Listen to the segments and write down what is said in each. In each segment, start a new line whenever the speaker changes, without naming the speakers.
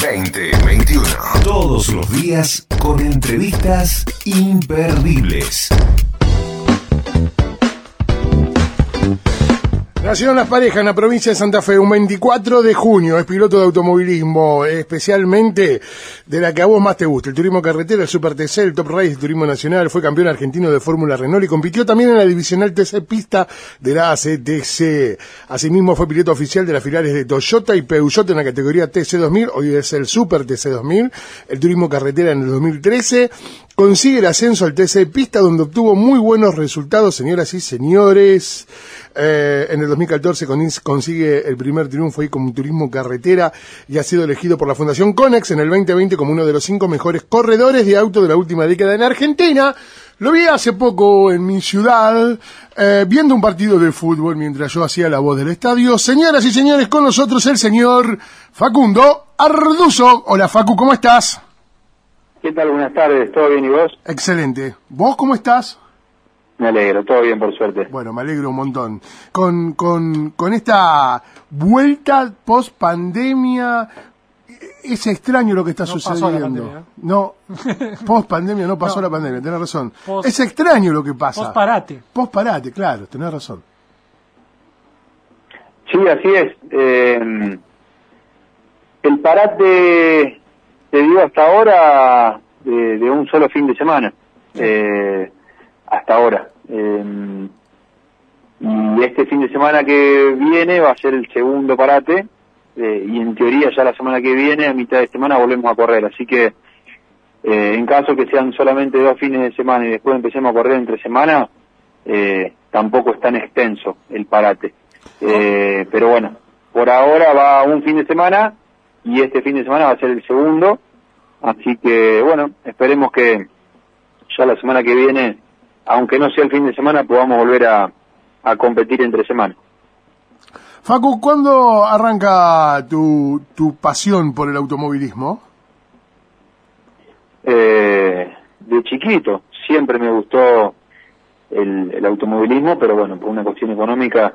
2021. Todos los días con entrevistas imperdibles.
Nacieron las parejas en la provincia de Santa Fe un 24 de junio. Es piloto de automovilismo, especialmente de la que a vos más te gusta. El turismo carretera, el Super TC, el Top Race, el turismo nacional. Fue campeón argentino de Fórmula Renault y compitió también en la divisional TC Pista de la ACTC. Asimismo fue piloto oficial de las filiales de Toyota y Peugeot en la categoría TC2000. Hoy es el Super TC2000. El turismo carretera en el 2013 consigue el ascenso al TC Pista donde obtuvo muy buenos resultados, señoras y señores. Eh, en el 2014 consigue el primer triunfo ahí como turismo carretera y ha sido elegido por la Fundación Conex en el 2020 como uno de los cinco mejores corredores de auto de la última década en Argentina. Lo vi hace poco en mi ciudad, eh, viendo un partido de fútbol mientras yo hacía la voz del estadio. Señoras y señores, con nosotros el señor Facundo Arduzo. Hola Facu, ¿cómo estás?
¿Qué tal? Buenas tardes, ¿todo bien y vos?
Excelente. ¿Vos cómo estás?
Me alegro, todo bien por suerte.
Bueno, me alegro un montón. Con, con, con esta vuelta post pandemia, es extraño lo que está sucediendo. no, post pandemia no pasó la pandemia, tenés razón. es extraño lo que pasa.
Post parate.
Post parate, claro, tenés razón.
Sí, así es. Eh, el parate se dio hasta ahora de, de, un solo fin de semana. Eh, hasta ahora. Eh, y este fin de semana que viene va a ser el segundo parate eh, y en teoría ya la semana que viene, a mitad de semana, volvemos a correr. Así que eh, en caso que sean solamente dos fines de semana y después empecemos a correr entre semana, eh, tampoco es tan extenso el parate. Eh, pero bueno, por ahora va un fin de semana y este fin de semana va a ser el segundo. Así que bueno, esperemos que ya la semana que viene aunque no sea el fin de semana, podamos volver a, competir entre semanas.
Facu, ¿cuándo arranca tu, tu pasión por el automovilismo?
Eh, de chiquito, siempre me gustó el, automovilismo, pero bueno, por una cuestión económica,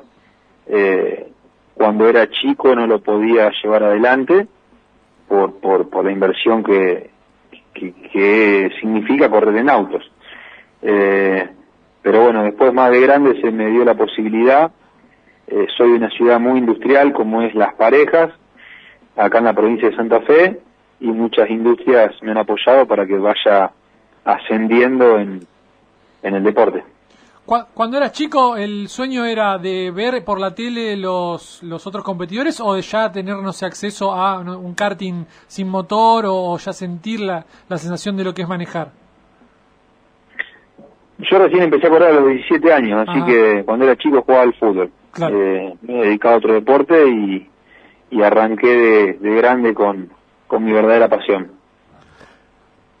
eh, cuando era chico no lo podía llevar adelante por, por, por la inversión que, que significa correr en autos. Eh, pero bueno, después más de grande se me dio la posibilidad. Eh, soy de una ciudad muy industrial como es Las Parejas, acá en la provincia de Santa Fe, y muchas industrias me han apoyado para que vaya ascendiendo en, en el deporte.
Cuando eras chico, ¿el sueño era de ver por la tele los, los otros competidores o de ya tener, no sé, acceso a un karting sin motor o ya sentir la, la sensación de lo que es manejar?
Yo recién empecé a correr a los 17 años, así que cuando era chico jugaba al fútbol. Eh, me he dedicado a otro deporte y, y arranqué de, grande con, con mi verdadera pasión.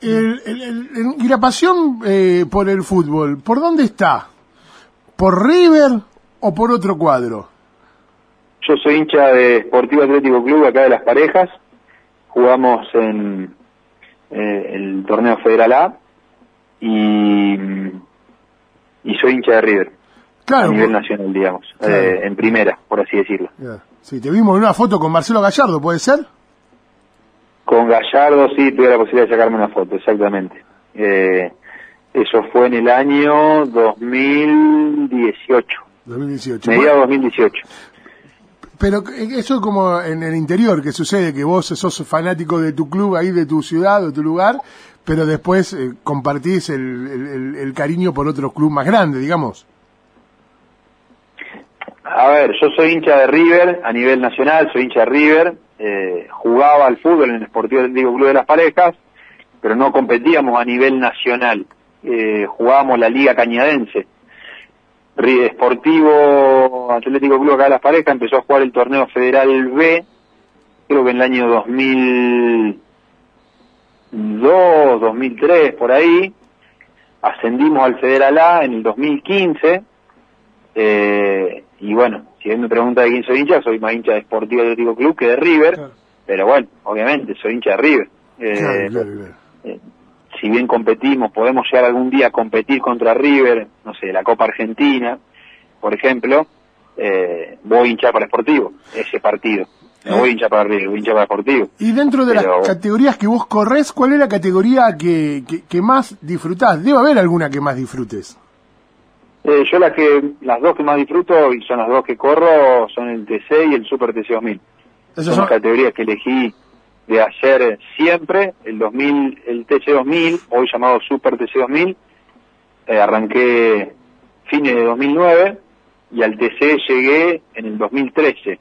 y la pasión eh, por el fútbol, ¿por dónde está? ¿Por River o por otro cuadro?
Yo soy hincha de Sportivo Atlético Club, acá de las parejas. Jugamos en eh, el torneo Federal A y, y soy hincha de River. a nivel nacional, digamos, eh, en primera, por así decirlo.
Sí, te vimos en una foto con Marcelo Gallardo, ¿puede ser?
Con Gallardo sí tuve la posibilidad de sacarme una foto, exactamente. Eh, eso fue en el año 2018.
2018.
Mediados 2018.
Pero eso es como en el interior que sucede, que vos sos fanático de tu club ahí, de tu ciudad, de tu lugar, pero después eh, compartís el, el, cariño por otro club más grande, digamos.
A ver, yo soy hincha de River a nivel nacional, soy hincha de River, eh, jugaba al fútbol en el Sportivo Atlético Club de las Parejas, pero no competíamos a nivel nacional, eh, jugábamos la Liga Cañadense. Sportivo Atlético Club acá de las Parejas empezó a jugar el torneo federal B, creo que en el año 2000 2002, 2003, por ahí. Ascendimos al Federal A en el 2015. Eh, y bueno, si él me pregunta de quién soy hincha, soy más hincha de Sportivo Atlético Club que de River. Pero bueno, obviamente soy hincha de River. Eh, eh, si bien competimos, podemos llegar algún día a competir contra River, no sé, la Copa Argentina, por ejemplo, voy a hinchar para Sportivo, ese partido. No voy hincha para arriba, voy hincha para deportivo.
Y dentro de
Pero-
las categorías que vos corres, ¿cuál es la categoría que, que, que más disfrutás? Debe haber alguna que más disfrutes.
Eh, yo las que las dos que más disfruto y son las dos que corro son el TC y el Super TC 2000.
Esas
son
son-
las categorías que elegí de hacer siempre, el 2000, el TC 2000, hoy llamado Super TC 2000, eh, arranqué fines de 2009 y al TC llegué en el 2013.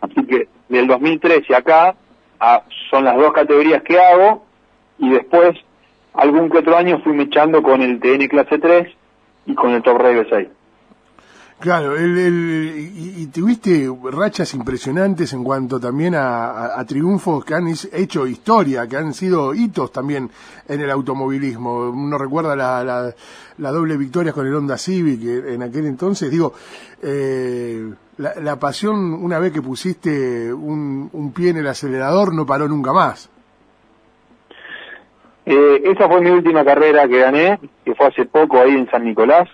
Así que del 2013 acá son las dos categorías que hago y después algún que otro año fui mechando con el TN clase 3 y con el Top Race 6.
Claro, el, el- y, y tuviste rachas impresionantes en cuanto también a, a- triunfos que han hecho historia, que han sido hitos también en el automovilismo. Uno recuerda la, la, la doble victoria con el Honda Civic en aquel entonces. Digo, eh, la, la pasión, una vez que pusiste un, un pie en el acelerador, no paró nunca más.
Eh, esa fue mi última carrera que gané, que fue hace poco ahí en San Nicolás,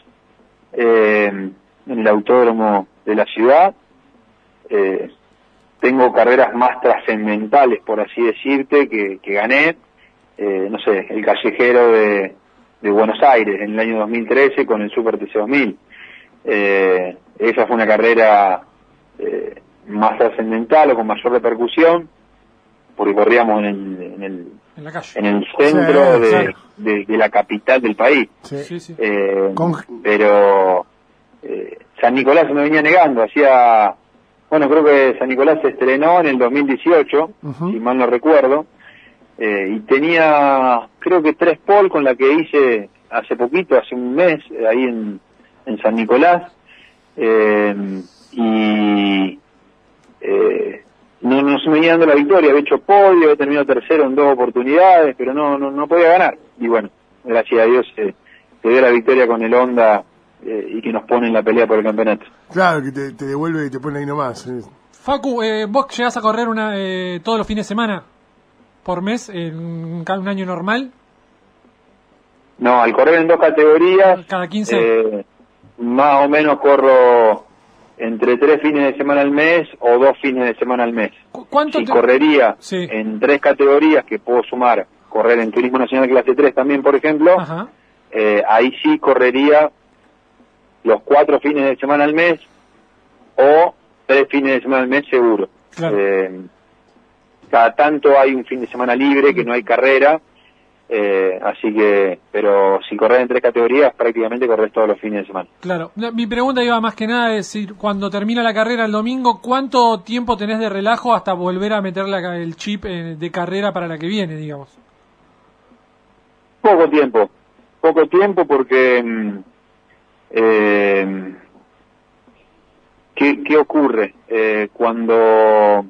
eh, en el autódromo de la ciudad. Eh, tengo carreras más trascendentales, por así decirte, que, que gané. Eh, no sé, el callejero de, de Buenos Aires en el año 2013 con el Super TC 2000. Eh, esa fue una carrera eh, más trascendental o con mayor repercusión, porque corríamos en el, en el
En la calle.
en el centro
Sí,
de, de- de la capital del país.
Sí.
Sí, sí.
Eh,
Con-
Pero eh, San Nicolás se me venía negando, hacía, bueno, creo que San Nicolás se estrenó en el 2018,
Ujú.
si mal no recuerdo, eh, y tenía, creo que tres pole con la que hice hace poquito, hace un mes, ahí en, en San Nicolás, eh, y eh, no, no se me venía dando la victoria, había hecho podio, había terminado tercero en dos oportunidades, pero no, no, no podía ganar. Y bueno, gracias a Dios se dio la victoria con el Honda eh, y que nos pone en la pelea por el campeonato.
Claro, que te, te devuelve y te pone ahí nomás. eh.
Facu, eh, vos llegás a correr una, eh, todos los fines de semana por mes en un año normal,
No, al correr en dos categorías,
cada 15.
eh, más o menos corro entre tres fines de semana al mes o dos fines de semana al mes.
¿Cu- ¿Cuánto
Si
te-
correría
Sí.
en tres categorías que puedo sumar, correr en Turismo Nacional clase 3 también, por ejemplo, eh, ahí sí correría los cuatro fines de semana al mes o tres fines de semana al mes seguro.
Claro.
Eh, cada tanto hay un fin de semana libre que no hay carrera, eh, así que, pero si corres en tres categorías, prácticamente corres todos los fines de semana.
Claro. Mi pregunta iba más que nada a decir, cuando termina la carrera el domingo, ¿cuánto tiempo tenés de relajo hasta volver a meter la el chip eh, de carrera para la que viene, digamos?
Poco tiempo, poco tiempo porque mm, eh, ¿qué, qué ocurre Eh, cuando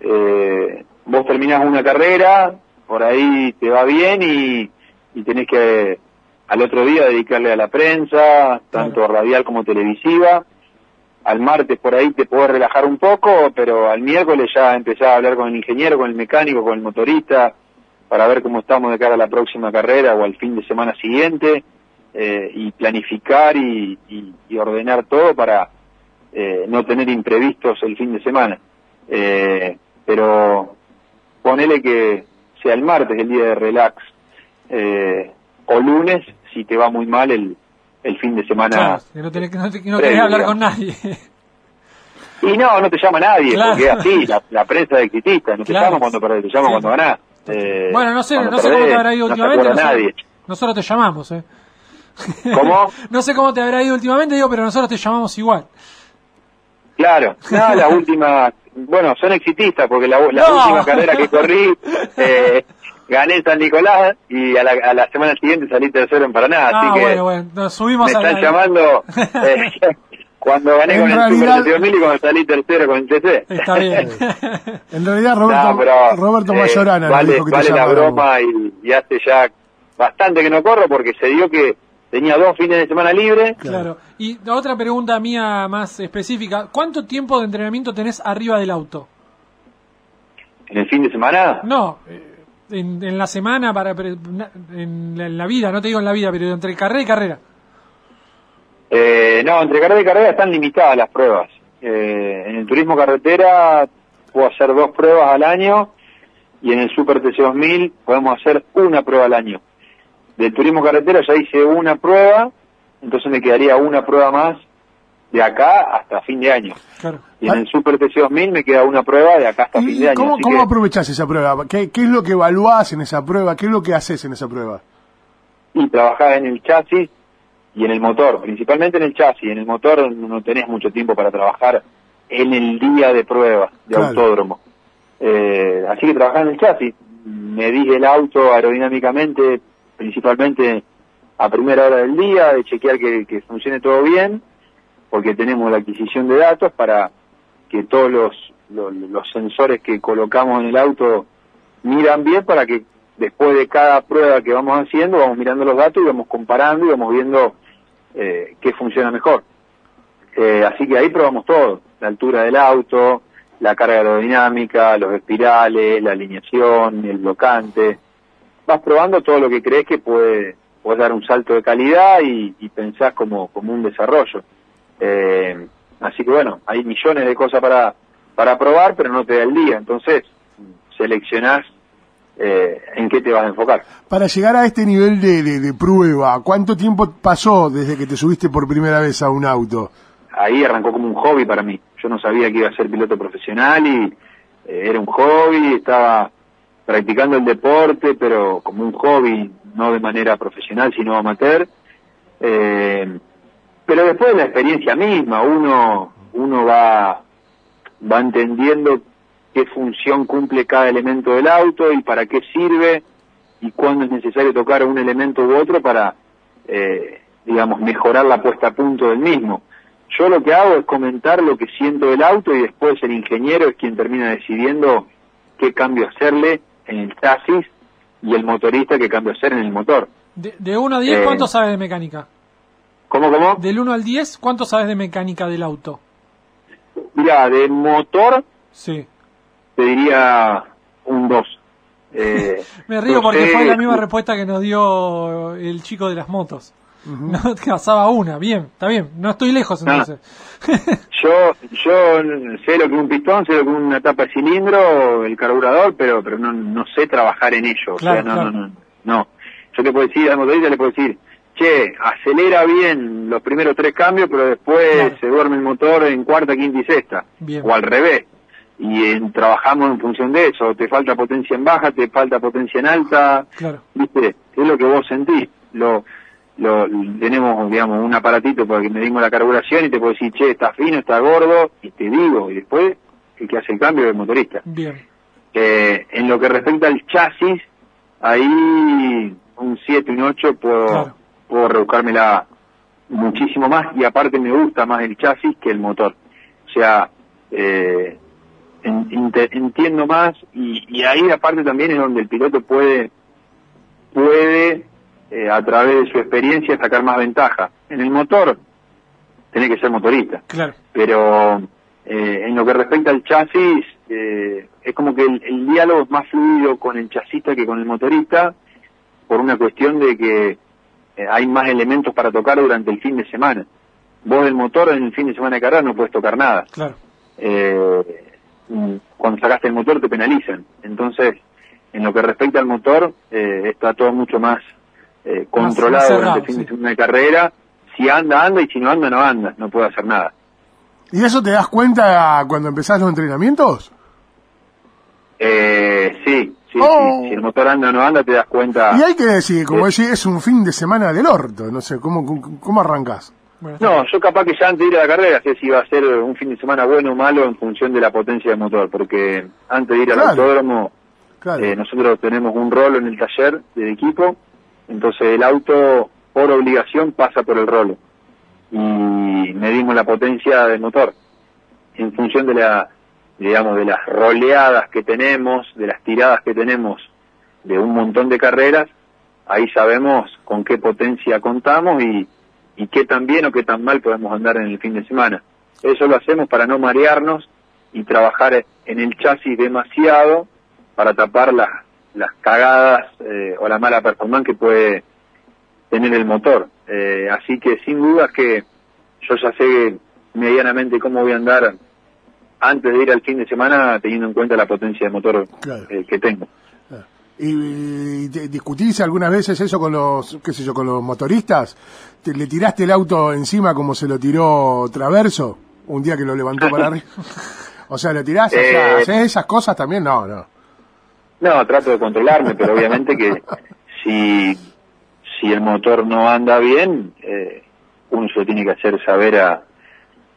eh, vos terminás una carrera, por ahí te va bien y, y tenés que al otro día dedicarle a la prensa, tanto radial como televisiva. Al martes por ahí te podés relajar un poco, pero al miércoles ya empezás a hablar con el ingeniero, con el mecánico, con el motorista, para ver cómo estamos de cara a la próxima carrera o al fin de semana siguiente eh, y planificar y, y- y ordenar todo para eh, no tener imprevistos el fin de semana. Eh, pero ponele que sea el martes el día de relax eh, o lunes si te va muy mal el, el fin de semana.
Claro, que no tenés, no te- no querés hablar con nadie.
Y no, no te llama nadie,
Claro.
porque es así, la, la prensa es exitista, no te
Claro.
llama cuando perdés, te llama
Sí.
cuando ganás. Eh,
bueno, no sé, no sé cómo te habrá ido
no
últimamente.
acuerda
nosotros,
nadie.
nosotros te llamamos, ¿eh?
¿Cómo?
no sé cómo te habrá ido últimamente, digo, pero nosotros te llamamos igual.
Claro, no, las últimas, bueno, son exitistas porque la, la
No.
última carrera que corrí, eh, gané en San Nicolás y a la, a la semana siguiente salí tercero en Paraná,
ah,
así que
bueno, bueno, nos subimos
me
a
están llamando eh, cuando gané
En
con el
realidad-
Super 2000 y cuando salí tercero con el TC.
Está bien.
En realidad, Roberto,
No, pero,
Roberto
eh,
Mayorana
vale,
dijo que te
vale la broma y, y hace ya bastante que no corro porque se dio que tenía dos fines de semana libres
Claro. Y otra pregunta mía más específica. ¿Cuánto tiempo de entrenamiento tenés arriba del auto?
en el fin de semana.
No, eh, en, en la semana, para en la, en la vida, no te digo en la vida, pero entre carrera y carrera.
Eh, no, entre carrera y carrera están limitadas las pruebas. Eh, en el turismo carretera puedo hacer dos pruebas al año y en el Super TC2000 podemos hacer una prueba al año. Del turismo carretera ya hice una prueba, entonces me quedaría una prueba más de acá hasta fin de año.
Claro.
Y en el Super TC2000 me queda una prueba de acá hasta fin
¿Y
de año.
cómo,
así
cómo
que-
aprovechás esa prueba? ¿Qué, ¿Qué es lo que evaluás en esa prueba? ¿Qué es lo que haces en esa prueba?
y trabajás en el chasis y en el motor, principalmente en el chasis. En el motor no tenés mucho tiempo para trabajar en el día de prueba de
Claro.
autódromo. Eh, así que trabajás en el chasis. Medís el auto aerodinámicamente, principalmente a primera hora del día, de chequear que, funcione todo bien, porque tenemos la adquisición de datos para que todos los, los, los sensores que colocamos en el auto miran bien para que después de cada prueba que vamos haciendo vamos mirando los datos y vamos comparando y vamos viendo eh, qué funciona mejor. Eh, así que ahí probamos todo, la altura del auto, la carga aerodinámica, los espirales, la alineación, el blocante. Vas probando todo lo que crees que puede, puede dar un salto de calidad y, y pensás como, como un desarrollo. Eh, así que bueno, hay millones de cosas para, para probar, pero no te da el día. Entonces, seleccionás eh, en qué te vas a enfocar.
Para llegar a este nivel de, de- de prueba, ¿cuánto tiempo pasó desde que te subiste por primera vez a un auto?
Ahí arrancó como un hobby para mí. Yo no sabía que iba a ser piloto profesional y eh, era un hobby, estaba practicando el deporte, pero como un hobby, no de manera profesional, sino amateur. Eh, pero después de la experiencia misma, uno, uno va, va entendiendo qué función cumple cada elemento del auto y para qué sirve y cuándo es necesario tocar un elemento u otro para, eh, digamos, mejorar la puesta a punto del mismo. Yo lo que hago es comentar lo que siento del auto y después el ingeniero es quien termina decidiendo qué cambio hacerle en el chasis y el motorista qué cambio hacer en el motor.
De, de 1 a 10,
Eh.
¿cuánto sabes de mecánica?
¿Cómo, cómo?
Del 1 al 10, ¿cuánto sabes de mecánica del auto?
Mira, de motor
Sí.
te diría un 2. Eh,
Me río porque fue la misma respuesta que nos dio el chico de las motos. No te pasaba una, bien, está bien, no estoy lejos
Ah.
entonces.
Yo, yo sé lo que es un pistón, sé lo que es una tapa de cilindro, el carburador, pero pero no, no sé trabajar en ello.
Claro,
o sea, no,
claro.
no, no, no. Yo te puedo decir, al motorista le puedo decir, che, acelera bien los primeros tres cambios, pero después
Claro.
se duerme el motor en cuarta, quinta y sexta.
Bien.
O al revés. Y en- trabajamos en función de eso. Te falta potencia en baja, te falta potencia en alta.
Claro.
¿Viste? Es lo que vos sentís. Lo, lo, tenemos, digamos, un aparatito para que medimos la carburación y te puedo decir, che, está fino, está gordo, y te digo, y después el que hace el cambio es el motorista.
Bien.
Eh, en lo que respecta al chasis, ahí un 7, un 8 puedo,
Claro.
puedo rebuscármela muchísimo más y aparte me gusta más el chasis que el motor. O sea, eh, entiendo más y, y ahí aparte también es donde el piloto puede puede eh, a través de su experiencia sacar más ventaja. En el motor tenés que ser motorista
Claro.
pero eh, en lo que respecta al chasis, eh, es como que el, el diálogo es más fluido con el chasista que con el motorista, por una cuestión de que eh, hay más elementos para tocar durante el fin de semana. Vos del motor en el fin de semana de carrera no puedes tocar nada.
Claro.
Eh, mm, cuando sacaste el motor te penalizan. Entonces, en lo que respecta al motor, eh, está todo mucho más eh, controlado
cerrado,
durante el fin
sí.
de semana de carrera. Si anda, anda, y si no anda, no anda. No puede hacer nada.
¿Y eso te das cuenta cuando empezás los entrenamientos?
Eh, sí, sí,
Oh.
sí. Si el motor anda o no anda, te das cuenta.
Y hay que decir, como
Eh.
decís, es un fin de semana del orto, no sé, ¿cómo, cómo, arrancás?
Bueno,
No, yo capaz que ya antes de ir a la carrera sé si iba a ser un fin de semana bueno o malo en función de la potencia del motor, porque antes de ir al autódromo,
Claro.
eh, nosotros tenemos un rolo en el taller del equipo, entonces el auto por obligación pasa por el rolo. Y medimos la potencia del motor en función de la digamos de las roleadas que tenemos de las tiradas que tenemos de un montón de carreras. Ahí sabemos con qué potencia contamos y, y qué tan bien o qué tan mal podemos andar en el fin de semana. Eso lo hacemos para no marearnos y trabajar en el chasis demasiado para tapar las las cagadas eh, o la mala performance que puede tener el motor. Eh, así que sin duda que yo ya sé medianamente cómo voy a andar antes de ir al fin de semana teniendo en cuenta la potencia de motor
Claro.
eh, que tengo.
¿Y, y te- discutís algunas veces eso con los, qué sé yo, con los motoristas? ¿Te- ¿Le tiraste el auto encima como se lo tiró Traverso un día que lo levantó para arriba? O sea, ¿lo tirás? O sea,
Eh,
¿haces esas cosas también? No, no.
No, trato de controlarme, pero obviamente que si, si el motor no anda bien, eh, uno se lo tiene que hacer saber a,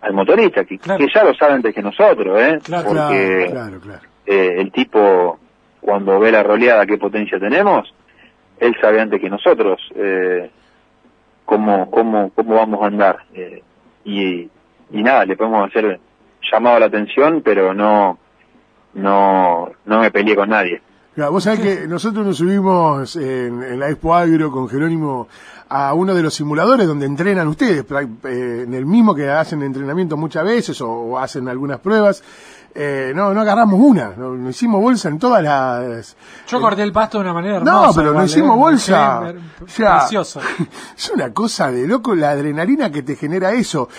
al motorista, que,
Claro.
que ya lo sabe antes que nosotros, ¿eh?
Claro,
Porque
Claro, claro.
eh, el tipo, cuando ve la roleada, qué potencia tenemos, él sabe antes que nosotros eh, cómo, cómo, cómo vamos a andar. Eh, y, y nada, le podemos hacer llamado a la atención, pero no, no, no me peleé con nadie.
Claro, vos sabés que nosotros nos subimos en, en la Expo Agro con Jerónimo a uno de los simuladores donde entrenan ustedes, eh, en el mismo que hacen entrenamiento muchas veces o, o hacen algunas pruebas. Eh, no, no agarramos una, no, no hicimos bolsa en todas las...
Yo corté el pasto de una manera
No,
hermosa.
pero no hicimos
¿eh?
bolsa. O sea,
Precioso.
Es una cosa de loco la adrenalina que te genera eso.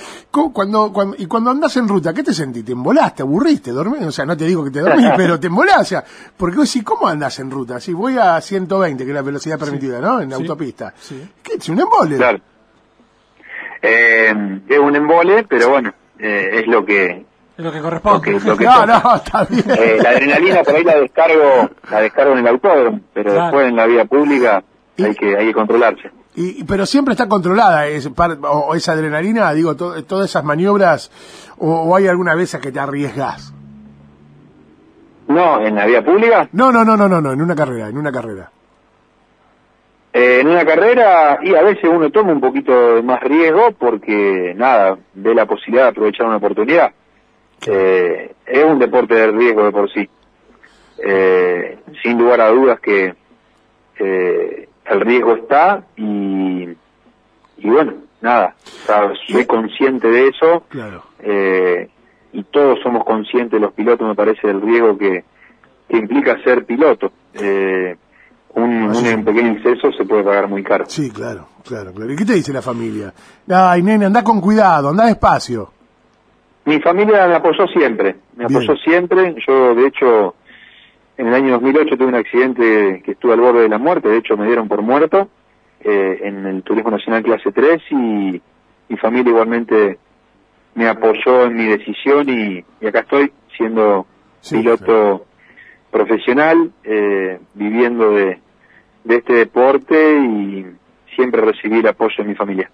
Cuando, cuando, y cuando andás en ruta, ¿qué te sentís? ¿Te embolás? ¿Te aburrís? ¿Te dormís? O sea, no te digo que te dormís, pero te embolás. O sea, porque vos decís, ¿cómo andás en ruta? Si voy a 120, que es la velocidad permitida, ¿no? En
Sí.
autopista.
Sí.
¿Qué? Es un embole.
Claro. Eh, es un embole, pero bueno, eh, es lo que,
lo que corresponde.
Lo que- lo que-
No, no, está bien.
eh, la adrenalina por ahí la descargo, la descargo en el autódromo, pero
Claro.
después en la vía pública
Y-
hay que, hay que controlarse.
Y, pero siempre está controlada es, o, esa adrenalina, digo, to- todas esas maniobras, o, o hay alguna vez que te arriesgas.
No, en la vía pública,
No, no, no, no, no, no, en una carrera, en una carrera.
eh, en una carrera, y a veces uno toma un poquito más riesgo porque, nada, ve la posibilidad de aprovechar una oportunidad. Eh, es un deporte de riesgo de por sí. Eh, sin lugar a dudas que eh, el riesgo está y, y bueno, nada, o sea, soy consciente de eso
Claro.
eh, y todos somos conscientes, los pilotos, me parece, del riesgo que, que implica ser piloto. Eh, un,
Así es.
un pequeño exceso se puede pagar muy caro.
Sí, claro, claro, claro. ¿Y qué te dice la familia? Ay, nene, anda con cuidado, anda despacio.
Mi familia me apoyó siempre, me
Bien.
apoyó siempre. Yo, de hecho, en el año 2008 tuve un accidente que estuve al borde de la muerte, de hecho me dieron por muerto eh, en el Turismo Nacional Clase 3 y mi familia igualmente me apoyó en mi decisión y, y acá estoy siendo
Sí,
piloto
claro.
profesional, eh, viviendo de, de este deporte y siempre recibí el apoyo de mi familia.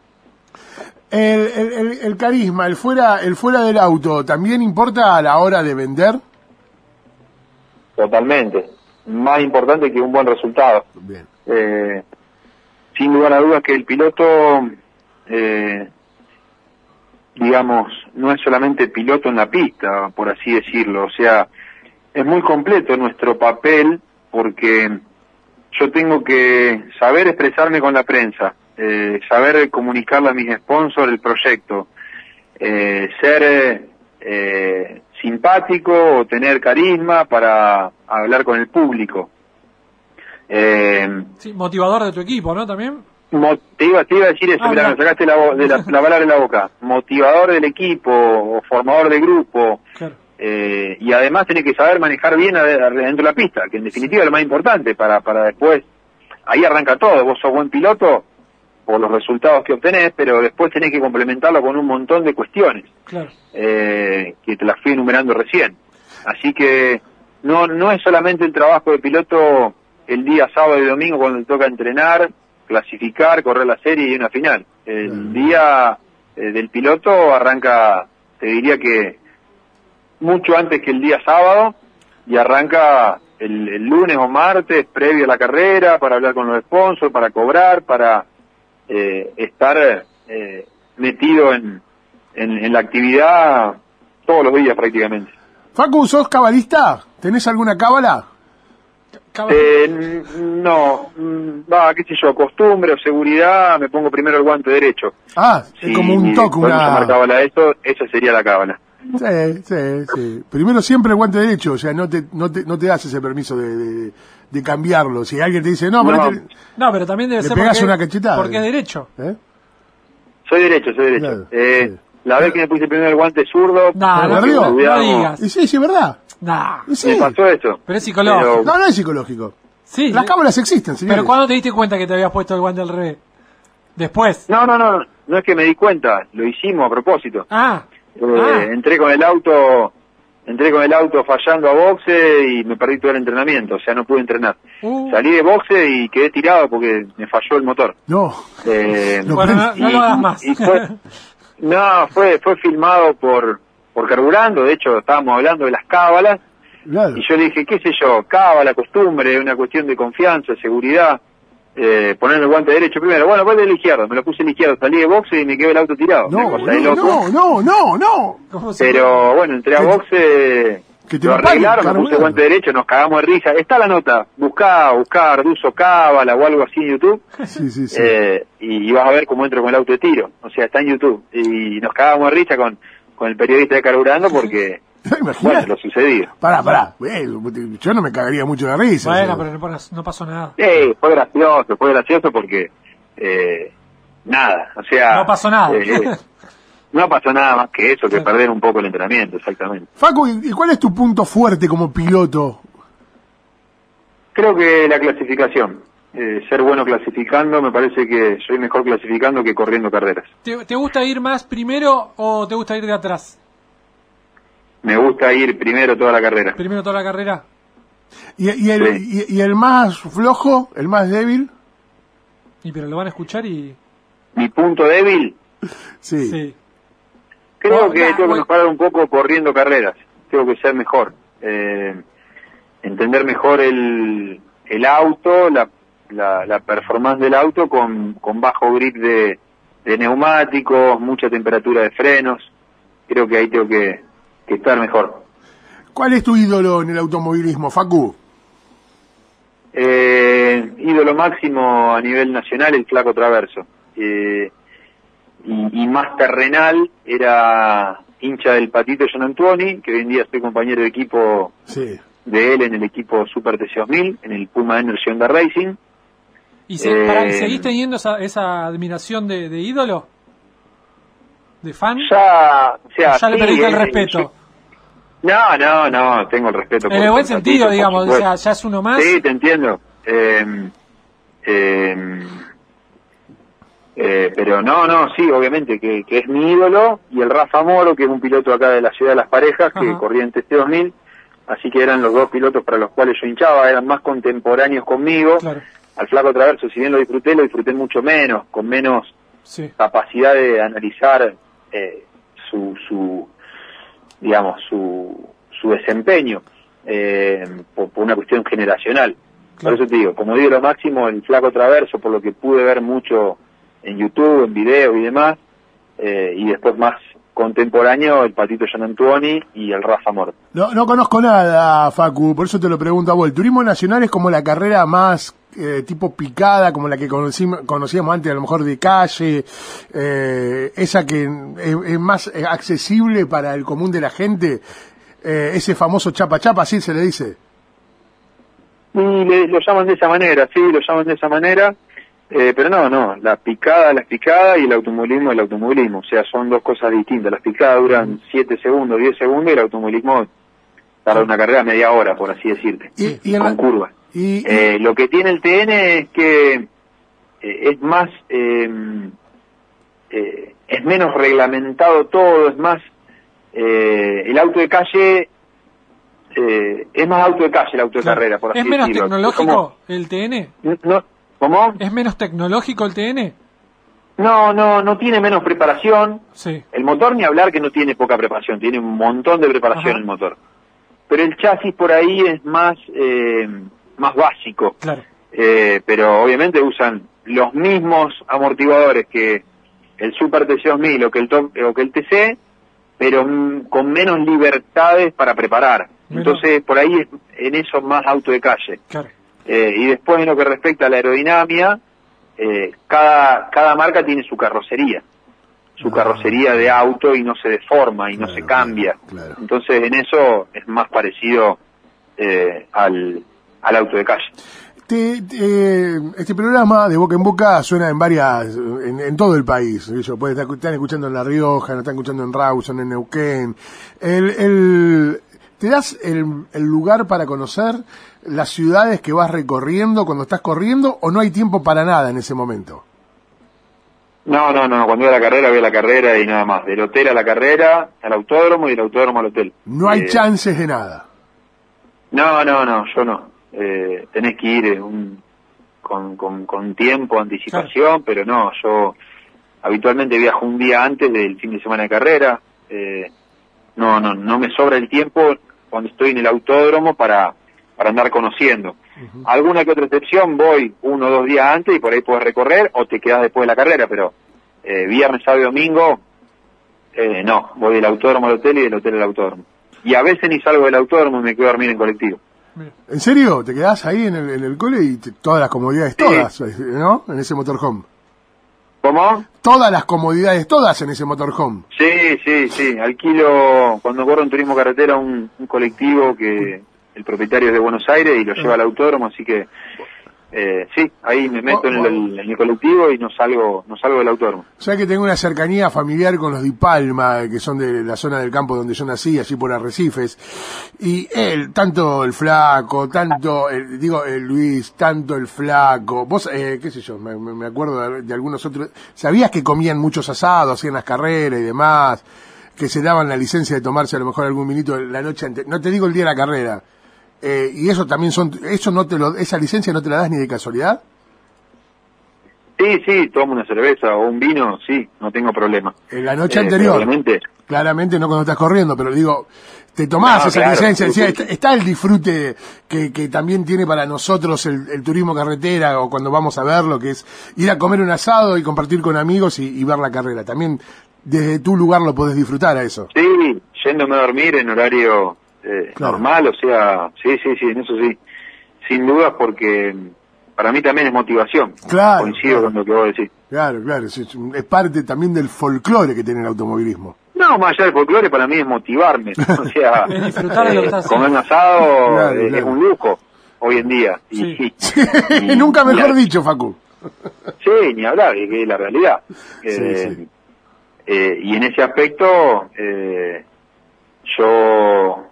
El, el, el- el carisma, el fuera, el fuera del auto, ¿también importa a la hora de vender?
Totalmente. Más importante que un buen resultado.
Bien.
Eh, sin lugar a dudas que el piloto, eh, digamos, no es solamente piloto en la pista, por así decirlo. O sea, es muy completo nuestro papel porque yo tengo que saber expresarme con la prensa, eh, saber comunicarle a mis sponsors el proyecto, eh, ser eh, simpático o tener carisma para hablar con el público. Eh,
Sí, motivador de tu equipo, ¿no? También.
te, iba, te iba a decir eso,
Ah,
mirá, me sacaste la, de la, la palabra de la boca. Motivador del equipo o formador de grupo.
Claro.
eh, y además tenés que saber manejar bien adentro de la pista, que en definitiva es lo más importante para, para después. Ahí arranca todo. Vos sos buen piloto por los resultados que obtenés, pero después tenés que complementarlo con un montón de cuestiones
Claro.
eh, que te las fui enumerando recién. Así que no no es solamente el trabajo de piloto el día sábado y domingo cuando te toca entrenar, clasificar, correr la serie y una final. El
Claro.
día eh, del piloto arranca, te diría que mucho antes que el día sábado y arranca el, el lunes o martes previo a la carrera para hablar con los sponsors, para cobrar, para eh, estar eh, metido en, en, en la actividad todos los días prácticamente.
Facu, ¿sos cabalista? ¿Tenés alguna cábala?
Eh, no, mm, va, qué sé yo, costumbre o seguridad, me pongo primero el guante derecho.
Ah, es como un toque, una...
cábala eso, esa sería la cábala.
Sí, sí, sí. Primero siempre el guante derecho, o sea, no te, no te, no te das ese permiso de, de, de cambiarlo. Si alguien te dice, no,
No.
ponete-
No, pero también debe
Le
ser
pegás
porque,
una cachetada.
porque es derecho.
¿eh?
Soy derecho, soy derecho.
Claro,
Eh,
sí.
la vez que me puse primero el guante zurdo,
No,
¿Te
no, digas.
Y sí, sí, ¿verdad?
Nah.
Y sí.
me pasó eso.
Pero es psicológico.
Pero-
No, no es psicológico.
Sí.
Las cábalas existen, señores.
Pero ¿cuándo te diste cuenta que te habías puesto el guante al revés? Después.
No, no, no, no es que me di cuenta, lo hicimos a propósito.
Ah.
Eh,
Ah.
Entré con el auto, entré con el auto fallando a boxe y me perdí todo el entrenamiento, o sea, no pude entrenar.
Uh.
Salí de boxe y quedé tirado porque me falló el motor.
No.
Eh,
Bueno, no,
y-
no lo hagas más.
y fue- no, fue, fue filmado por, por Carburando, de hecho estábamos hablando de las cábalas,
Claro.
y yo le dije, qué sé yo, cábala, costumbre, una cuestión de confianza, seguridad, eh, poner el guante derecho primero, bueno, pues del izquierdo, me lo puse el izquierdo, salí de boxe y me quedó el auto tirado,
No,
cosa
no,
loco.
no, no, no, no.
¿Cómo se-
Pero bueno, entré a boxe,
que te
lo arreglaron, me puse el guante derecho, nos cagamos de risa. Está la nota, buscá, buscá Arduzo Cábala o algo así en YouTube,
Sí, sí, sí.
eh, y, y vas a ver cómo entro con el auto de tiro. O sea, está en YouTube. Y nos cagamos de risa con, con el periodista de Carburando porque,
Imagínate.
lo sucedido.
Pará, pará. Eh, yo no me cagaría mucho de risa.
Bueno,
o sea.
pero no, pasó nada.
Eh, fue gracioso, fue gracioso porque, eh, nada, o sea...
No pasó nada.
eh, no pasó nada más que eso, que
Claro.
perder un poco el entrenamiento, exactamente.
Facu, ¿y y cuál es tu punto fuerte como piloto?
Creo que la clasificación, eh, ser bueno clasificando, me parece que soy mejor clasificando que corriendo carreras.
¿Te, te gusta ir más primero o te gusta ir de atrás?
Me gusta ir primero toda la carrera.
Primero toda la carrera.
¿Y, y el,
Sí.
y, y el más flojo, el más débil?
Y pero lo van a escuchar y...
Mi punto débil,
Sí.
Sí.
creo que
nah,
tengo que mejorar un poco corriendo carreras. Tengo que ser mejor. Eh, entender mejor el, el auto, la, la, la performance del auto con, con bajo grip de, de neumáticos, mucha temperatura de frenos. Creo que ahí tengo que estar mejor.
¿Cuál es tu ídolo en el automovilismo, Facu?
Eh, ídolo máximo a nivel nacional, el Flaco Traverso. Eh, y, y más terrenal era hincha del Patito John Antuoni, que hoy en día soy compañero de equipo
Sí.
de él en el equipo Super TC2000, en el Puma Energy Honda Racing.
¿Y, se-
Eh,
pará, ¿y seguís teniendo esa, esa admiración de, de ídolo? ¿De fan?
Ya, o sea,
¿O ya le perdiste el
eh,
respeto?
yo- no, no, no, tengo el respeto.
en
por-
el buen sentido,
por
digamos, o sea, ya es uno más.
Sí, te entiendo. Eh, eh, eh, pero no, no, sí, obviamente que, que es mi ídolo y el Rafa Moro, que es un piloto acá de la ciudad de Las Parejas, que
Ajá.
corría en TC2000, así que eran los dos pilotos para los cuales yo hinchaba, eran más contemporáneos conmigo.
Claro,
Al Flaco Traverso, si bien lo disfruté, lo disfruté mucho menos, con menos
sí.
capacidad de analizar eh, su, su, digamos, su, su desempeño eh, por, por una cuestión generacional.
Claro.
Por eso te digo, como digo lo máximo, el flaco traverso, por lo que pude ver mucho en YouTube, en videos y demás, eh, y después más contemporáneo, el Patito Gian Antuoni y el Rafa Mort.
No, no conozco nada, Facu, por eso te lo pregunto a vos. El turismo nacional es como la carrera más eh, tipo picada, como la que conocimos, conocíamos antes, a lo mejor de calle, eh, esa que es, es más accesible para el común de la gente, eh, ese famoso chapa chapa, así se le dice.
Y le- lo llaman de esa manera, sí, lo llaman de esa manera, eh, pero no, no, la picada, la picada y el automovilismo, el automovilismo, o sea, son dos cosas distintas. Las picadas duran 7 segundos, 10 segundos y el automovilismo tarda una carrera media hora, por así decirte,
Y,
con
la-
curvas.
Y- y-
Eh, lo que tiene el TN es que eh, es más, eh, eh, es menos reglamentado todo, es más, eh, el auto de calle, eh, es más auto de calle el auto de
Claro.
carrera, por así
¿Es menos
decirlo.
tecnológico el TN?
no, ¿Cómo?
¿Es menos tecnológico el TN?
No, no, no tiene menos preparación.
Sí.
El motor ni hablar que no tiene poca preparación, tiene un montón de preparación
Ajá.
el motor. Pero el chasis por ahí es más, eh, más básico.
Claro.
Eh, pero obviamente usan los mismos amortiguadores que el Super TC2000 o que el, Top- o que el TC, pero mm, con menos libertades para preparar. Entonces, por ahí es, en eso es más auto de calle.
Claro.
Eh, y después en lo que respecta a la aerodinámica, eh, cada, cada marca tiene su carrocería, su
Ah.
carrocería de auto y no se deforma y no se cambia.
claro, claro.
Entonces en eso es más parecido eh, al, al auto de calle.
te- te- este programa de boca en boca suena en varias, en, en todo el país. Ellos pueden estar, están escuchando en La Rioja, están escuchando en Rawson, en Neuquén. El, el- ¿Te das el, el lugar para conocer las ciudades que vas recorriendo cuando estás corriendo o no hay tiempo para nada en ese momento?
No, no, no, cuando voy a la carrera, voy a la carrera y nada más. Del hotel a la carrera, al autódromo y del autódromo al hotel.
No hay
Eh,
chances de nada.
No, no, no, yo no. Eh, tenés que ir eh, un- con, con, con tiempo, anticipación, pero no, yo habitualmente viajo un día antes del fin de semana de carrera. Eh, no, no, no me sobra el tiempo cuando estoy en el autódromo para, para andar conociendo. Alguna que otra excepción, voy uno o dos días antes y por ahí puedes recorrer o te quedas después de la carrera, pero eh, viernes, sábado y domingo, eh, no, voy del autódromo al hotel y del hotel al autódromo. Y a veces ni salgo del autódromo y me quedo a dormir en colectivo.
¿En serio? ¿Te quedás ahí en el, en el cole y te- todas las comodidades,
Sí.
todas, ¿no? En ese motorhome.
¿Cómo?
Todas las comodidades, todas en ese motorhome.
Sí, sí, sí. Alquilo, cuando corro en turismo carretera, un, un colectivo que el propietario es de Buenos Aires y lo lleva al autódromo, así que eh, sí, ahí me meto en el, en el colectivo y no salgo, no salgo del autódromo.
Sea que tengo una cercanía familiar con los Di Palma, que son de la zona del campo donde yo nací, allí por Arrecifes. Y él, tanto el flaco, tanto, el- digo, el Luis, tanto el flaco. Vos, eh, qué sé yo, me, me- me acuerdo de, de algunos otros. ¿Sabías que comían muchos asados, hacían las carreras y demás? Que se daban la licencia de tomarse a lo mejor algún minuto la noche antes. No te digo el día de la carrera. Eh, y eso también son, eso no te lo, esa licencia no te la das ni de casualidad.
Sí, sí, tomo una cerveza o un vino, sí, no tengo problema.
En la noche
Eh,
anterior. Claramente no cuando estás corriendo, pero digo, te tomás
No,
esa
claro,
licencia,
sí,
está, está el disfrute que, que también tiene para nosotros el, el turismo carretera o cuando vamos a verlo, que es ir a comer un asado y compartir con amigos y, y ver la carrera. También desde tu lugar lo podés disfrutar a eso.
sí, yéndome a dormir en horario eh,
Claro.
normal, o sea, sí, sí, sí, en eso sí, sin dudas porque para mí también es motivación.
Claro,
Coincido
claro.
con lo que vos decís.
Claro, claro, es, parte también del folclore que tiene el automovilismo.
No, más allá del folclore, para mí es motivarme. O sea,
Es disfrutar de lo que estás haciendo.
comer un asado
Claro,
eh, es
claro.
un lujo hoy en día. Y,
Sí.
y-
Nunca mejor
la-
dicho, Facu.
Sí, ni hablar, es que es la realidad. Eh,
sí.
eh, y en ese aspecto, eh, yo,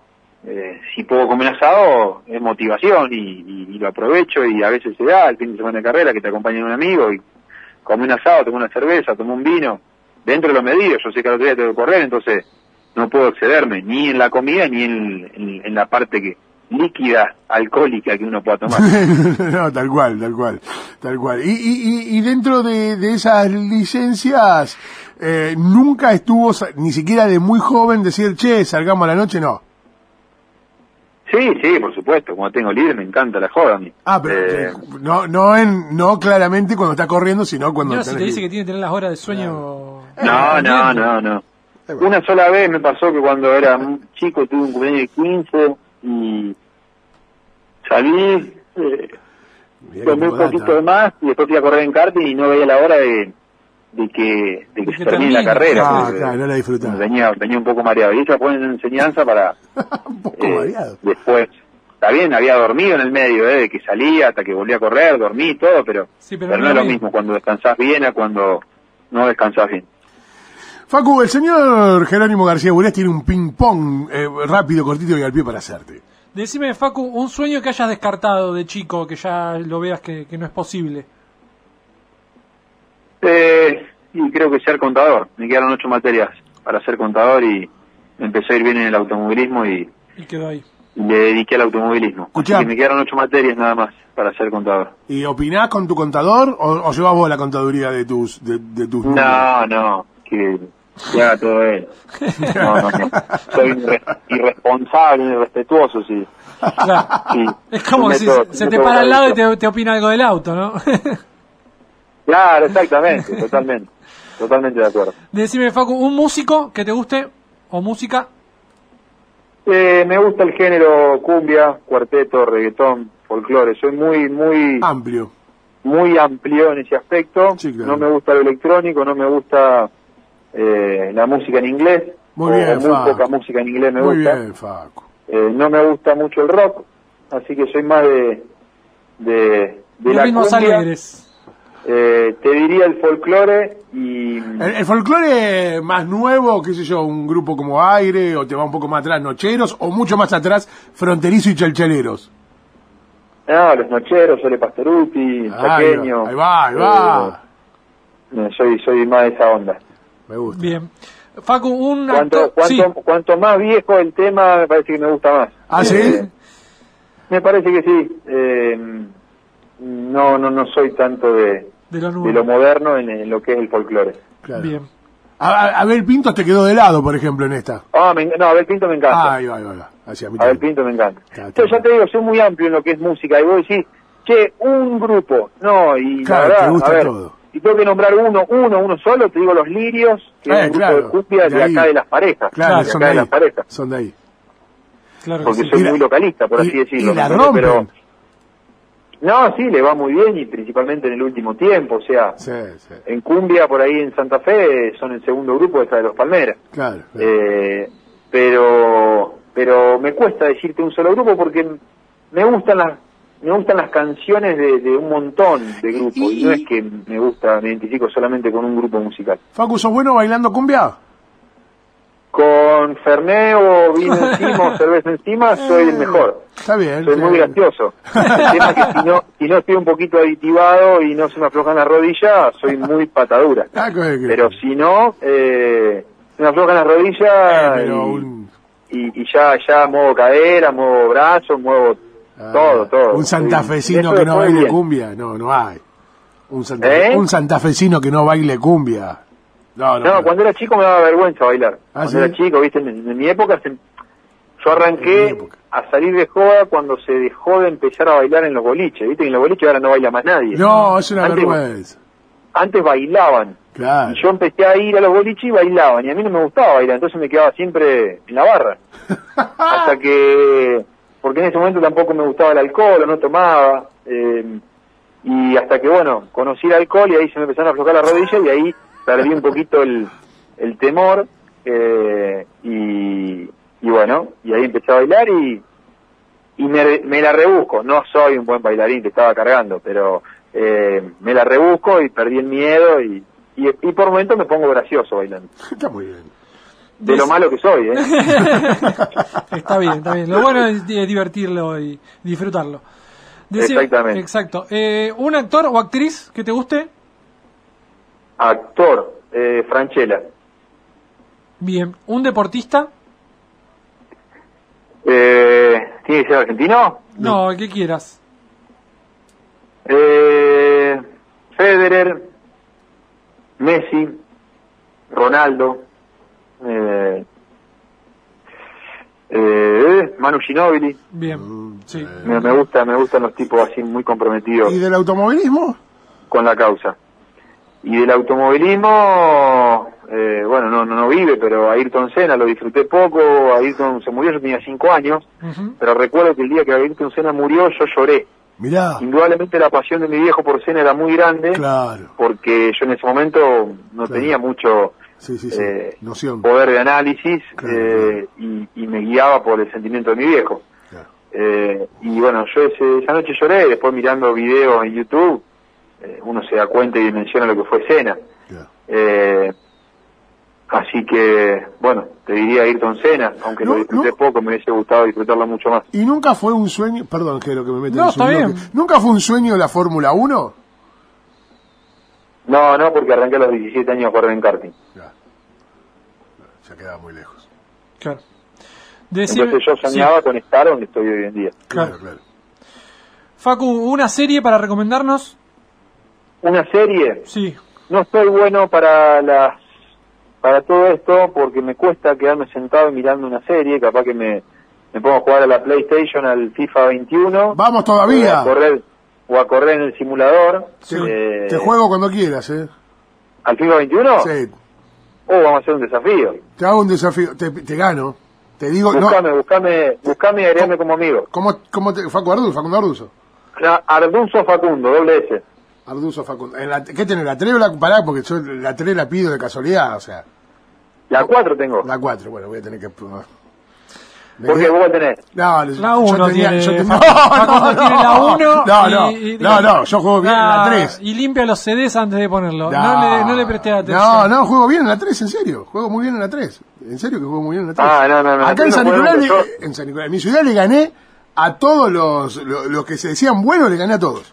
eh, si puedo comer asado, es motivación y, lo aprovecho y a veces se da el fin de semana de carrera que te acompaña un amigo y come un asado, toma una cerveza, toma un vino, dentro de lo medido, yo sé que al otro día tengo que correr, entonces no puedo excederme ni en la comida ni en, en- la parte que líquida, alcohólica que uno pueda tomar.
no, tal cual, tal cual, tal cual. Y, y, y- dentro de, esas licencias, eh, nunca estuvo, ni siquiera de muy joven, decir, che, salgamos a la noche, no.
Sí, sí, por supuesto, cuando tengo libre me encanta la joda a mí.
Ah, pero
Eh,
eh, no, no, en, no claramente cuando está corriendo, sino cuando
No, si te dice
que-
que tiene que tener las horas de sueño.
No, no,
durmiendo.
no, no.
Eh, bueno.
Una sola vez me pasó que cuando era un chico tuve un cumpleaños de 15 y salí, eh, tomé un poquito de más y después fui a correr en karting y no veía la hora de, de que, de que se termine la carrera.
Ah,
porque
claro, no la disfrutaba.
Venía, venía un poco mareado. Y esa fue una enseñanza para
un poco
eh,
variado.
después. Está bien, había dormido en el medio, eh, de que salía hasta que volví a correr, dormí y todo, pero,
Sí, pero
pero
no
no es
lo mismo.
mismo cuando descansás bien a cuando no descansás bien.
Facu, el señor Jerónimo García Burés tiene un ping-pong eh, rápido, cortito y al pie para hacerte.
Decime, Facu, un sueño que hayas descartado de chico, que ya lo veas que, que no es posible.
Eh, y creo que ser contador. Me quedaron ocho materias para ser contador y empecé a ir bien en el automovilismo y
Y quedó ahí.
le dediqué al automovilismo. Así
Escuchá.
que me quedaron ocho materias nada más para ser contador.
¿Y opinás con tu contador o, o llevas vos la contaduría de tus de, de tus números?
No, no, que, que haga todo él. No, no, no. Soy irre- irresponsable, irrespetuoso, sí.
Claro.
sí.
Es como si se
me
te para al lado y te, te opina algo del auto, ¿no?
Claro, exactamente, totalmente. Totalmente de acuerdo.
Decime, Facu, un músico que te guste o música.
Eh, me gusta el género cumbia, cuarteto, reggaetón, folclore. Soy muy, muy...
Amplio.
muy amplio en ese aspecto.
Sí, claro.
No me gusta lo electrónico, no me gusta eh, la música en inglés.
Muy bien,
muy
Facu.
poca música en inglés me
Muy
gusta.
bien, Facu.
Eh, no me gusta mucho el rock, así que soy más de, de, de
Los
la cumbia,
alegres.
Eh, te diría el folclore y
El, el folclore más nuevo, qué sé yo, un grupo como Aire, o te va un poco más atrás, Nocheros, o mucho más atrás, Fronterizo y Chalchaleros.
no, los nocheros, Sole Pastoruti, el
Ahí va, ahí va.
Eh, soy, soy más de esa onda.
Me gusta.
Bien. Facu, un
Cuanto, cuanto,
Sí,
cuanto más viejo el tema, me parece que me gusta más.
¿Ah, sí?
Eh, me parece que sí. Eh, no, no, no soy tanto de,
de lo
de lo
nuevo.
moderno en, en lo que es el folclore.
Claro.
Bien.
A, Abel Pintos te quedó de lado, por ejemplo, en esta.
Ah, me, no, Abel Pinto me encanta.
Ah, ahí va, va, mí
Abel. Pinto me encanta.
Está
Entonces, ya te digo, soy muy amplio en lo que es música. Y vos decís, che, un grupo. No, y
Claro,
la verdad,
te gusta
a ver,
todo.
si tengo que nombrar uno, uno, uno solo, te digo los lirios, que
Eh,
es un grupo
claro,
de cumbia
de
de, acá de las parejas.
Claro,
de
son
acá
de
de
ahí.
las parejas.
Son de ahí.
Claro que
Porque
sí.
soy
Y la-
muy localista, por
y-
así decirlo.
y.
Pero, no, sí, le va muy bien y principalmente en el último tiempo. O sea,
Sí, sí.
en cumbia, por ahí en Santa Fe, son el segundo grupo detrás de los Palmeras.
Claro. claro.
Eh, pero pero me cuesta decirte un solo grupo porque me gustan las me gustan las canciones de, de un montón de grupos y,
Y-
no es que me gusta me identifico solamente con un grupo musical
Facu, ¿sos bueno bailando cumbia?
Con Fernet o vino encima o cerveza encima soy el mejor
Está bien.
soy muy gracioso el tema es que si no si no estoy un poquito aditivado y no se me aflojan las rodillas soy muy patadura
Ah, que-
pero si no eh, se me aflojan las
Eh,
rodillas
pero
y-
un,
y, y ya ya muevo cadera, muevo brazos, muevo
ah,
todo, todo.
Un santafesino que no baile
bien.
cumbia. No, no hay. Un, santa-
¿Eh?
un santafesino que no baile cumbia. No, no.
No,
no.
cuando era chico me daba vergüenza bailar.
¿Ah,
cuando
sí?
era chico, viste, en, en mi época se- yo arranqué a salir de joda cuando se dejó de empezar a bailar en los boliches, viste, en los boliches ahora no baila más nadie.
No, es una
Antes-
vergüenza.
Antes bailaban.
Claro.
Y yo empecé a ir a los boliches y bailaban, y a mí no me gustaba bailar, entonces me quedaba siempre en la barra. Hasta que, porque en ese momento tampoco me gustaba el alcohol, o no tomaba, eh, y hasta que, bueno, conocí el alcohol y ahí se me empezaron a aflojar las rodillas y ahí perdí un poquito el, el temor, eh, y, y bueno, y ahí empecé a bailar y, y me, me la rebusco, no soy un buen bailarín, te estaba cargando, pero eh, me la rebusco y perdí el miedo y, y, y por momentos me pongo gracioso bailando.
Está muy bien.
De lo malo que soy, ¿eh?
Está bien, está bien. Lo bueno es di- divertirlo y disfrutarlo.
Exactamente.
Exacto. Eh, ¿Un actor o actriz que te guste?
Actor, eh, Franchella.
Bien. ¿Un deportista?
Eh, ¿Tiene que ser argentino?
No, el que quieras.
Eh, Federer, Messi, Ronaldo, eh, eh, Manu Ginóbili.
Bien. Sí.
Me, me gusta, me gustan los tipos así muy comprometidos
¿Y del automovilismo?
con la causa. Y del automovilismo, eh, bueno, no, no, no vive, pero Ayrton Senna lo disfruté poco. Ayrton se murió, yo tenía cinco años, pero recuerdo que el día que Ayrton Senna murió, yo lloré.
Mirá.
Indudablemente la pasión de mi viejo por Senna era muy grande,
Claro.
porque yo en ese momento no
Claro.
tenía mucho
Sí, sí, sí.
eh,
Noción.
poder de análisis
Claro,
eh, y, y me guiaba por el sentimiento de mi viejo. Eh, y bueno, yo ese- esa noche lloré, después mirando videos en YouTube, eh, uno se da cuenta y dimensiona lo que fue.
Claro.
Eh, así que, bueno, te diría Ayrton Senna, aunque
No,
lo disfruté
no.
poco, me hubiese gustado disfrutarlo mucho más.
¿Y nunca fue un sueño, perdón, que lo que me meto
No,
en su
está bien.
¿Nunca fue un sueño la Fórmula 1?
No, no, porque arranqué a los 17 años a correr en karting.
Ya. Ya quedaba muy lejos.
Claro. Decime-
Entonces yo
sí.
soñaba con estar donde estoy hoy en día.
Claro,
Claro.
claro.
Facu, ¿una serie para recomendarnos?
Una serie,
Sí.
no estoy bueno para las para todo esto porque me cuesta quedarme sentado y mirando una serie, capaz que me, me pongo a jugar a la PlayStation, al FIFA 21.
Vamos
O
todavía.
a correr, o a correr en el simulador.
Te,
Eh,
te juego cuando quieras, ¿eh?
¿Al FIFA 21?
Sí.
Oh, vamos a hacer un desafío.
Te hago un desafío. Te, te gano. Te digo, no.
Buscame, buscame, buscame y agregame como amigo.
¿Cómo, cómo te, Facu Arduzo, Facundo Arduzo?
Ardunzo Facundo, doble S.
Arduzo Facundo. En la- ¿Qué tenés? ¿La 3 o la Pará, porque yo la 3 la pido de casualidad, o sea.
La 4 tengo.
La 4, bueno, voy a tener que. probar.
Porque vos tenés.
No,
La
yo
uno
tenía-
tiene,
yo tenía-
Facu- Facundo tiene la 1
No, no, no, no, yo juego bien en la 3.
Y limpia los CDs antes de ponerlo. No, le, no le presté atención.
No, no, juego bien en la 3, en serio. Juego muy bien en la 3. En serio que juego muy bien en la 3.
Ah, no, no, no,
Acá en
no
San, Nicolás, le- en San Nicolás, en mi ciudad le gané a todos los, los, los que se decían buenos, le gané a todos.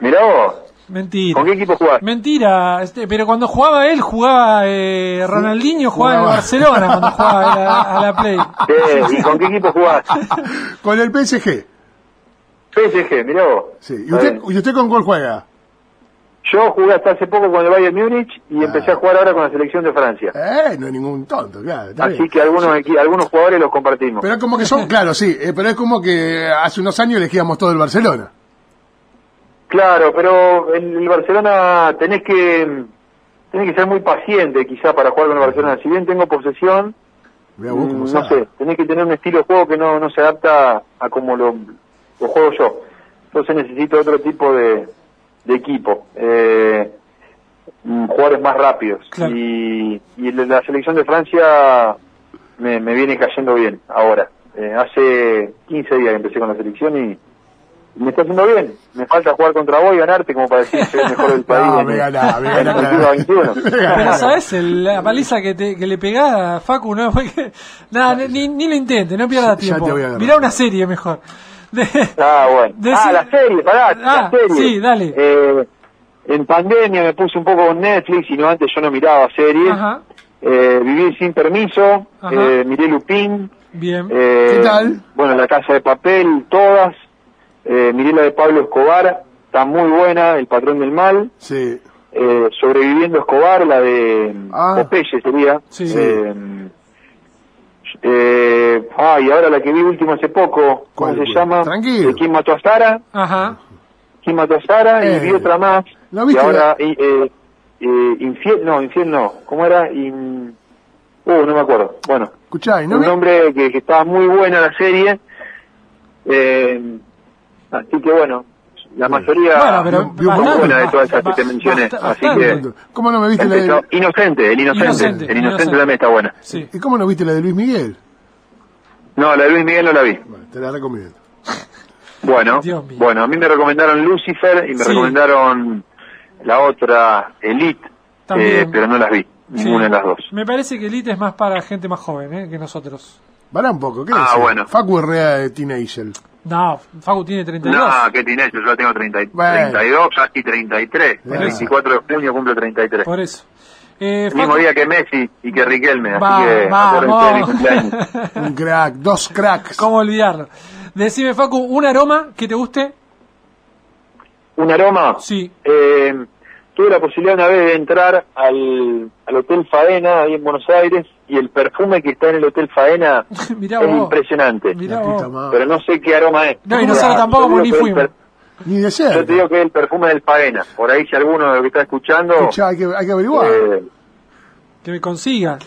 Mirá vos,
Mentira.
¿con qué equipo jugás?
Mentira, este, pero cuando jugaba él, jugaba eh, Ronaldinho, jugaba en el
Jugaba.
Barcelona cuando jugaba a, a la Play.
Eh, ¿Y con qué equipo jugás?
Con el PSG.
PSG, mirá vos.
Sí. ¿Y usted,
bien.
¿Y usted con cuál juega?
Yo jugué hasta hace poco con el Bayern Múnich y empecé a jugar ahora con la selección de Francia.
Eh, no es ningún tonto, claro. está
Así
bien.
que algunos, equi- algunos jugadores los compartimos.
Pero es como que son, claro, sí, eh, pero es como que hace unos años elegíamos todo el Barcelona.
Claro, pero en el Barcelona tenés que tenés que ser muy paciente quizá para jugar con el Barcelona. Si bien tengo posesión, mm, no sé, tenés que tener un estilo de juego que no, no se adapta a como lo, lo juego yo. Entonces necesito otro tipo de, de equipo. Eh, mm, jugadores más rápidos.
Claro.
Y, y la la selección de Francia me, me viene cayendo bien ahora. Eh, hace 15 días que empecé con la selección y me está haciendo bien. Me falta jugar contra vos y ganarte como para decir que soy el mejor del país.
No, me ganá, me
en
ganá,
el
me ganá.
FIFA 21.
Pero sabes la paliza que, te, que le pegaba a Facu, no fue que- nada, ni, ni lo intente, no pierda
Ya
tiempo.
te voy a agarrar.
Mirá una serie mejor. De-
Ah, bueno. Ah, la serie, pará,
Ah,
la serie.
sí, dale.
Eh, en pandemia me puse un poco con Netflix y no antes yo no miraba series.
Ajá,
Eh, viví sin permiso,
Ajá.
eh, miré Lupin.
bien.
eh,
¿Qué tal?
Bueno, La Casa de Papel, todas. Eh, miré la de Pablo Escobar, está muy buena, El Patrón del Mal.
Sí.
Eh, Sobreviviendo Escobar, la de
Ah.
Popeye sería.
Sí.
Eh, eh, ah, y ahora la que vi último hace poco, ¿cómo
¿Cuál,
se
cuál?
llama?
Tranquilo.
¿De ¿Quién mató a Sara?
Ajá.
¿Quién mató a Sara?
Eh,
y vi otra más.
¿no
y
viste
ahora, y, eh, eh, infiel, no, infiel no. ¿Cómo era? In... Uh, no me acuerdo. Bueno,
Escuchá, ¿y no
un
vi-
nombre que, que estaba muy buena la serie. Eh, así que bueno, la mayoría
Bueno, pero
buena de todas esas que te mencioné. Así que
¿Cómo no me viste la de...
Inocente, el inocente.
Inocente,
el inocente,
Inocente.
también está buena.
Sí.
¿Y cómo no viste la de Luis Miguel?
No, la de Luis Miguel no la vi.
Bueno, te la recomiendo.
Bueno, bueno, a mí me recomendaron Lucifer y me
Sí.
recomendaron la otra Elite, eh, pero no las vi,
Sí.
ninguna de las dos.
Me parece que Elite es más para gente más joven eh, que nosotros.
Pará un poco, ¿qué
Ah, bueno.
Facu Herrera de Teenager.
No, Facu tiene 32.
No, qué teenager, yo tengo 30, y-
Bueno.
32, ya estoy 33. El
Bueno.
24 de junio cumplo 33.
Por eso. Eh,
El mismo día que Messi y que Riquelme, así
Va-
que cumpleaños.
vamos.
Un crack, dos cracks.
¿Cómo olvidarlo? Decime, Facu, un aroma que te guste.
¿Un aroma?
Sí.
Eh, tuve la posibilidad una vez de entrar al, al Hotel Faena, ahí en Buenos Aires, y el perfume que está en el Hotel Faena
Mirá
es
vos.
impresionante.
Mirá vos.
Pero no sé qué aroma es.
No, y nosotros
Yo
tampoco, ni fuimos.
per-
Ni de
Yo
cerca.
te digo que es el perfume del Faena. Por ahí si alguno de los que está escuchando...
Escuchá, hay que, hay que averiguar.
eh,
Que me consiga.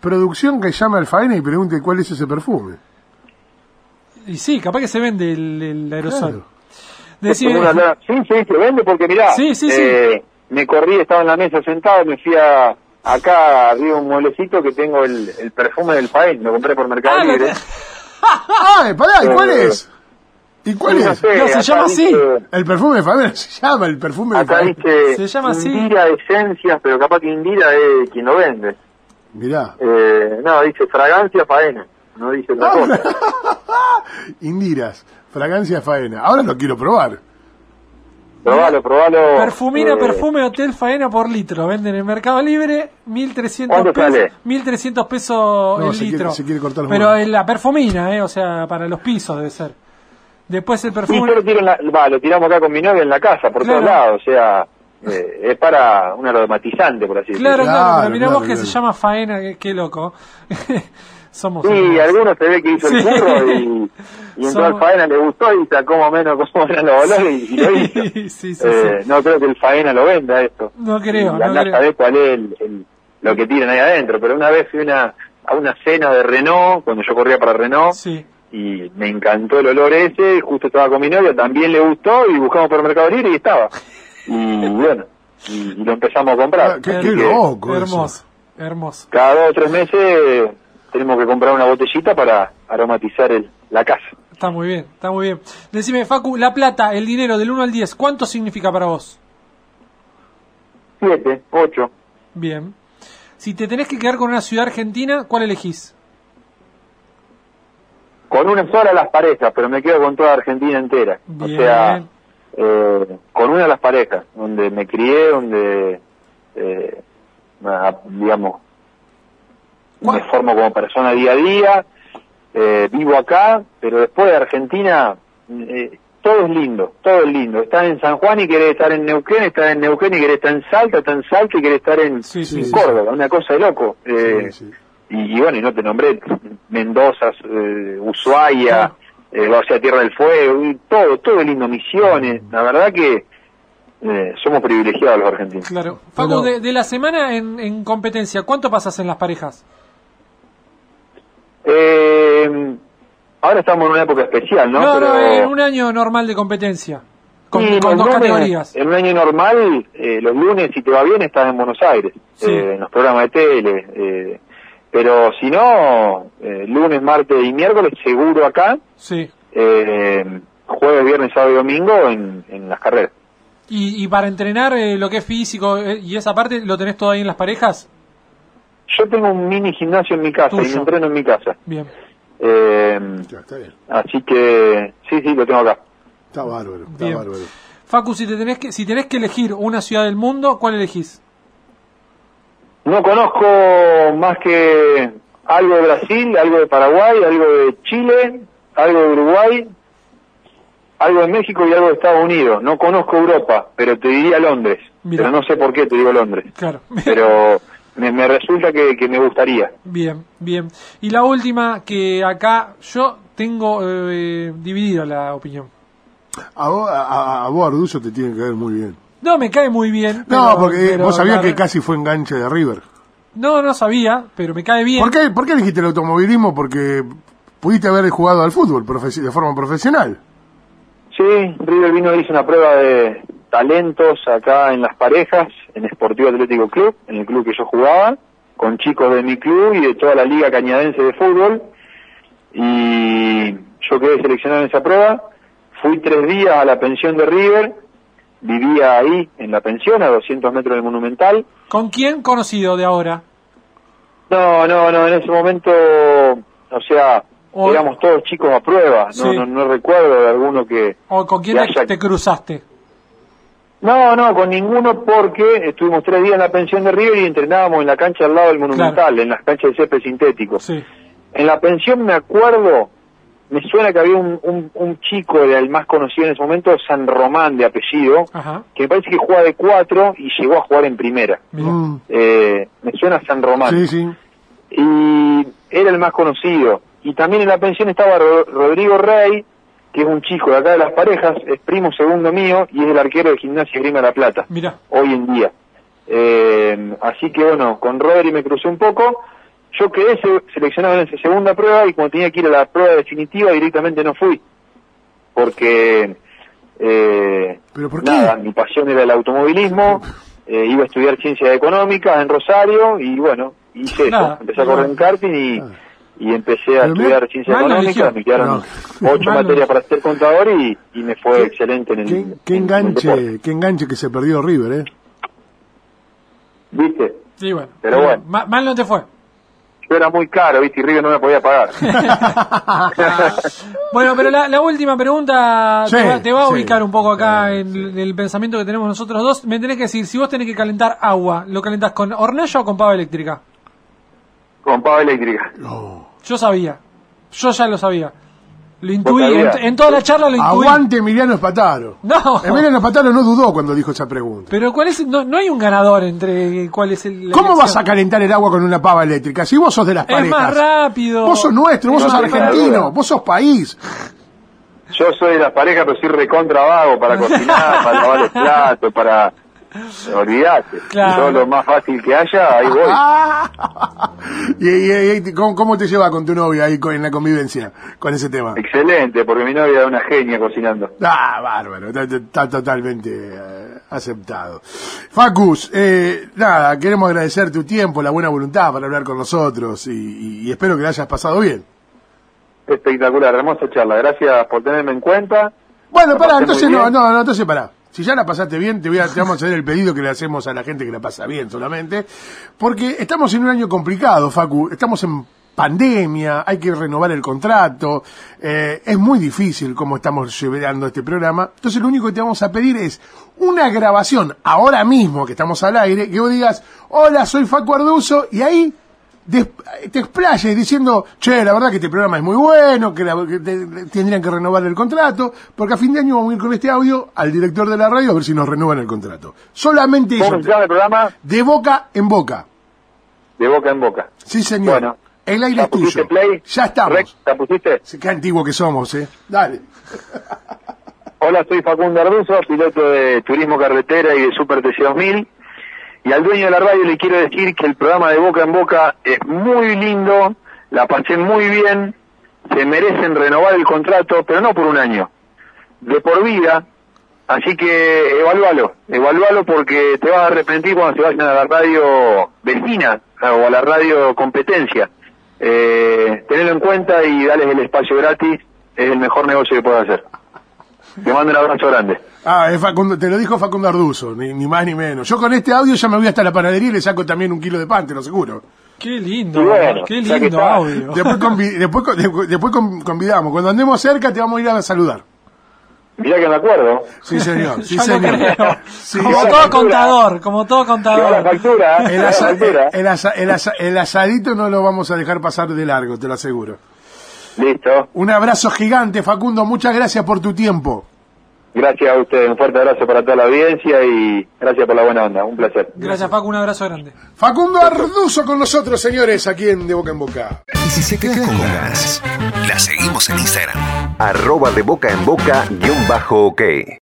Producción que llame al faena y pregunte cuál es ese perfume.
Y sí, capaz que se vende el, el aerosol.
Claro.
Decime,
Una sí, sí, se vende porque mirá,
Sí, sí, sí.
eh, me corrí, estaba en la mesa sentado, me fui a, acá arriba de un mueblecito que tengo el, el perfume del Faen, lo compré por Mercado
Ah,
Libre.
¡Ay, pará! ¿Y cuál
Eh,
es? ¿Y cuál
no
es?
sé,
No, se llama así.
El perfume de Faena se llama el perfume de
Acá
Faena.
dice
Se llama así.
Indira Esencias, pero capaz que Indira es quien lo vende.
Mirá.
Eh, no, dice fragancia faena, no dice otra cosa.
Indiras, fragancia faena. Ahora lo quiero probar.
Probalo, probalo.
Perfumina,
eh,
perfume, hotel, faena por litro. Venden en el Mercado Libre 1300
¿Cuánto
pesos.
sale?
1300 pesos
No,
el
se quiere-
litro.
se quiere cortar los
Pero en la perfumina, eh, o sea, para los pisos debe ser. Después el
Sí,
perfume.
yo lo, tiro en la- va, lo tiramos acá con mi novia en la casa, por
Claro.
todos lados, o sea, eh, es para un aromatizante, por así
Claro,
decirlo.
claro,
Claro,
pero mirá
claro,
vos que
claro.
se llama faena, qué, qué loco. Somos
Sí,
unos-
algunos se ve que hizo
Sí.
el curro y, y entró al faena, le gustó y sacó más o menos cómo eran los olores y, y lo hizo.
Sí, sí, sí,
Eh,
sí.
No creo que el faena lo venda esto.
No creo,
Y
no creo.
saber cuál es el- el- lo que tienen ahí adentro. Pero una vez fui una, a una cena de Renault, cuando yo corría para Renault,
Sí.
y me encantó el olor ese, justo estaba con mi novia, también le gustó, y buscamos por Mercado Libre y estaba. Y bueno, y, y lo empezamos a comprar.
Ah, qué- loco.
Hermoso, hermoso.
Cada dos o tres meses tenemos que comprar una botellita para aromatizar el, la casa.
Está muy bien, está muy bien. Decime, Facu, la plata, el dinero del 1 al 10, ¿cuánto significa para vos?
Siete, ocho.
Bien. Si te tenés que quedar con una ciudad argentina, ¿cuál elegís?
Con una sola las parejas, pero me quedo con toda Argentina entera. O
Bien.
sea, eh, con una de las parejas, donde me crié, donde, eh, digamos. Me formo como persona día a día, eh, vivo acá, pero después de Argentina, eh, todo es lindo, todo es lindo. Estás en San Juan y querés estar en Neuquén, estás en Neuquén y querés estar en Salta, estás en Salta y querés estar en,
Sí, sí,
en
sí.
Córdoba, una cosa de loco. Eh,
Sí, sí.
y, y bueno, y no te nombré Mendoza, eh, Ushuaia,
Ah.
eh, o sea, Tierra del Fuego, y todo, todo es lindo, Misiones. La verdad que eh, somos privilegiados los argentinos.
Claro. Facu,
Bueno.
de, de la semana en, en competencia, ¿cuánto pasas en las parejas?
Eh, ahora estamos en una época especial, ¿no?
No, no,
Pero-
en un año normal de competencia. Con,
Sí,
con
los
dos
lunes,
categorías.
En un año normal, eh, los lunes, si te va bien, estás en Buenos Aires,
Sí.
eh, en los programas de tele. eh, pero si no, lunes, martes y miércoles, seguro acá.
Sí.
jueves, viernes, sábado y domingo en, en las carreras.
Y, y para entrenar lo que es físico y esa parte, ¿lo tenés todo ahí en las parejas?
Yo tengo un mini gimnasio en mi casa y
Tuyo.
me entreno en mi casa.
Bien.
Eh,
Ya, está bien.
así que, sí, sí, lo tengo acá.
Está bárbaro, está
Bien.
bárbaro.
Facu, si, te tenés que, si tenés que elegir una ciudad del mundo, ¿cuál elegís?
No conozco más que algo de Brasil, algo de Paraguay, algo de Chile, algo de Uruguay, algo de México y algo de Estados Unidos. No conozco Europa, pero te diría Londres. Pero no sé por qué te digo Londres.
Claro.
Pero me, me resulta que, que me gustaría.
Bien, bien. Y la última, que acá yo tengo eh, dividida la opinión.
A vos, a, a- a vos, Ardullo, te tiene que ver muy bien.
No, me cae muy bien.
No,
pero-
porque
pero
vos sabías que casi fue enganche de River.
No, no sabía, pero me cae bien.
¿Por qué, ¿Por qué elegiste el automovilismo? Porque pudiste haber jugado al fútbol de forma profesional.
Sí, River vino hizo una prueba de talentos acá en las parejas, en Sportivo Atlético Club, en el club que yo jugaba, con chicos de mi club y de toda la liga cañadense de fútbol. Y yo quedé seleccionado en esa prueba. Fui tres días a la pensión de River, vivía ahí en la pensión, a 200 metros del Monumental.
¿Con quién conocido de ahora?
No, no, no, en ese momento, o sea, éramos todos chicos a prueba. No,
Sí.
no, no recuerdo de alguno que...
¿O con quién
haya-
te cruzaste?
No, no, con ninguno porque estuvimos tres días en la pensión de River y entrenábamos en la cancha al lado del Monumental,
Claro.
en las canchas de césped sintético.
Sí.
En la pensión me acuerdo, me suena que había un, un, un chico, era el más conocido en ese momento, San Román de apellido,
Ajá.
que me parece que jugaba de cuatro y llegó a jugar en primera.
Mm,
Eh, me suena San Román.
sí, sí.
Y era el más conocido. Y también en la pensión estaba Ro- Rodrigo Rey, que es un chico de acá de las parejas, es primo segundo mío y es el arquero de Gimnasia Grima de la Plata
Mira.
hoy en día. Eh, así que bueno, con Rodri me crucé un poco. Yo quedé se- seleccionado en esa segunda prueba y cuando tenía que ir a la prueba definitiva directamente no fui. Porque, eh,
¿Pero por qué?
nada, mi pasión era el automovilismo, eh, iba a estudiar ciencias económicas en Rosario y bueno, hice eso.
Nada,
Empecé a correr en karting y,
Ah.
Y empecé a
Pero
estudiar ciencias
mal
económicas. Me quedaron
No.
ocho
Mal
materias para ser contador y, y me fue
¿Qué-
excelente en el,
Qué, qué
en- en el
enganche, qué enganche que se perdió River, ¿eh?
¿Viste?
Sí, bueno.
Pero bueno.
Ma- mal no te fue.
Yo era muy caro, ¿viste? Y River no me podía pagar.
Bueno, pero la, la última pregunta
Sí,
te, va, te va a
sí.
ubicar un poco acá
Sí,
en el pensamiento que tenemos nosotros dos. Me tenés que decir, si vos tenés que calentar agua, ¿lo calentás con hornalla o con pava eléctrica?
Con pava eléctrica.
No.
Yo sabía. Yo ya lo sabía. Lo intuí. En, en toda la charla lo intuí.
Aguante Emiliano Espataro.
No.
Emiliano Espataro no dudó cuando dijo esa pregunta.
Pero ¿cuál es? No, no hay un ganador entre cuál es el.
¿Cómo vas a calentar el agua con una pava eléctrica? Si vos sos de las
Es
parejas.
más rápido.
Vos sos nuestro, vos
No,
sos
no, no,
argentino,
no.
vos sos país.
Yo soy de las parejas, pero soy recontra vago para cocinar, para lavar los platos, para... Olvídate.
Claro.
Yo lo más fácil que haya, ahí voy.
Y, y- y- ¿cómo, cómo te lleva con tu novia ahí con- en la convivencia con ese tema?
Excelente, porque mi novia es una genia cocinando.
Ah, bárbaro, está, está totalmente eh, aceptado. Facus, eh, nada, queremos agradecer tu tiempo, la buena voluntad para hablar con nosotros y, y- y espero que la hayas pasado bien.
espectacular, hermosa charla. Gracias por tenerme en cuenta.
Bueno, pará, entonces no, no, no, entonces pará. Si ya la pasaste bien, te, voy a, vamos a hacer el pedido que le hacemos a la gente que la pasa bien solamente. Porque estamos en un año complicado, Facu. Estamos en pandemia, hay que renovar el contrato. eh, es muy difícil cómo estamos llevando este programa. Entonces lo único que te vamos a pedir es una grabación ahora mismo que estamos al aire, que vos digas, hola, soy Facu Arduzo, y ahí te explayes diciendo, che, la verdad que este programa es muy bueno, que, la- que te- tendrían que renovar el contrato, porque a fin de año vamos a ir con este audio al director de la radio a ver si nos renuevan el contrato. Solamente eso.
¿Cómo se llama el programa?
De boca en boca.
De boca en boca.
Sí, señor.
Bueno.
el aire
¿La
es tuyo.
play?
Ya estamos.
¿La pusiste?
Qué antiguo que somos, ¿eh? Dale.
Hola, soy Facundo Arduzo, piloto de Turismo Carretera y de Super TC2000. Y al dueño de la radio le quiero decir que el programa de Boca en Boca es muy lindo, la pasé muy bien, se merecen renovar el contrato, pero no por un año, de por vida. Así que evalúalo, evalúalo porque te vas a arrepentir cuando se vayan a la radio vecina o a la radio competencia. Eh, tenelo en cuenta y dales el espacio gratis, es el mejor negocio que puedo hacer. Te mando un abrazo grande.
Ah, es Facundo, te lo dijo Facundo Arduzo, ni, ni más ni menos. Yo con este audio ya me voy hasta la panadería y le saco también un kilo de pan, te lo aseguro.
Qué lindo,
bueno,
qué lindo audio.
Después, convi- después, después, después con- convidamos. Cuando andemos cerca te vamos a ir a saludar.
Mirá que me acuerdo.
Sí, señor. Sí, señor. Sí,
como todo
factura.
contador, como todo
la
contador.
factura.
El,
Lleva la
asa-
factura.
el asa- el asa- el asadito no lo vamos a dejar pasar de largo, te lo aseguro.
Listo.
Un abrazo gigante, Facundo. Muchas gracias por tu tiempo.
Gracias a ustedes. Un fuerte abrazo para toda la audiencia y gracias por la buena onda. Un placer.
Gracias, Paco, un abrazo grande.
Facundo Arduzo con nosotros, señores, aquí en De Boca en Boca.
Y si se queda con ganas, la seguimos en Instagram.
arroba de boca en boca guion bajo ok.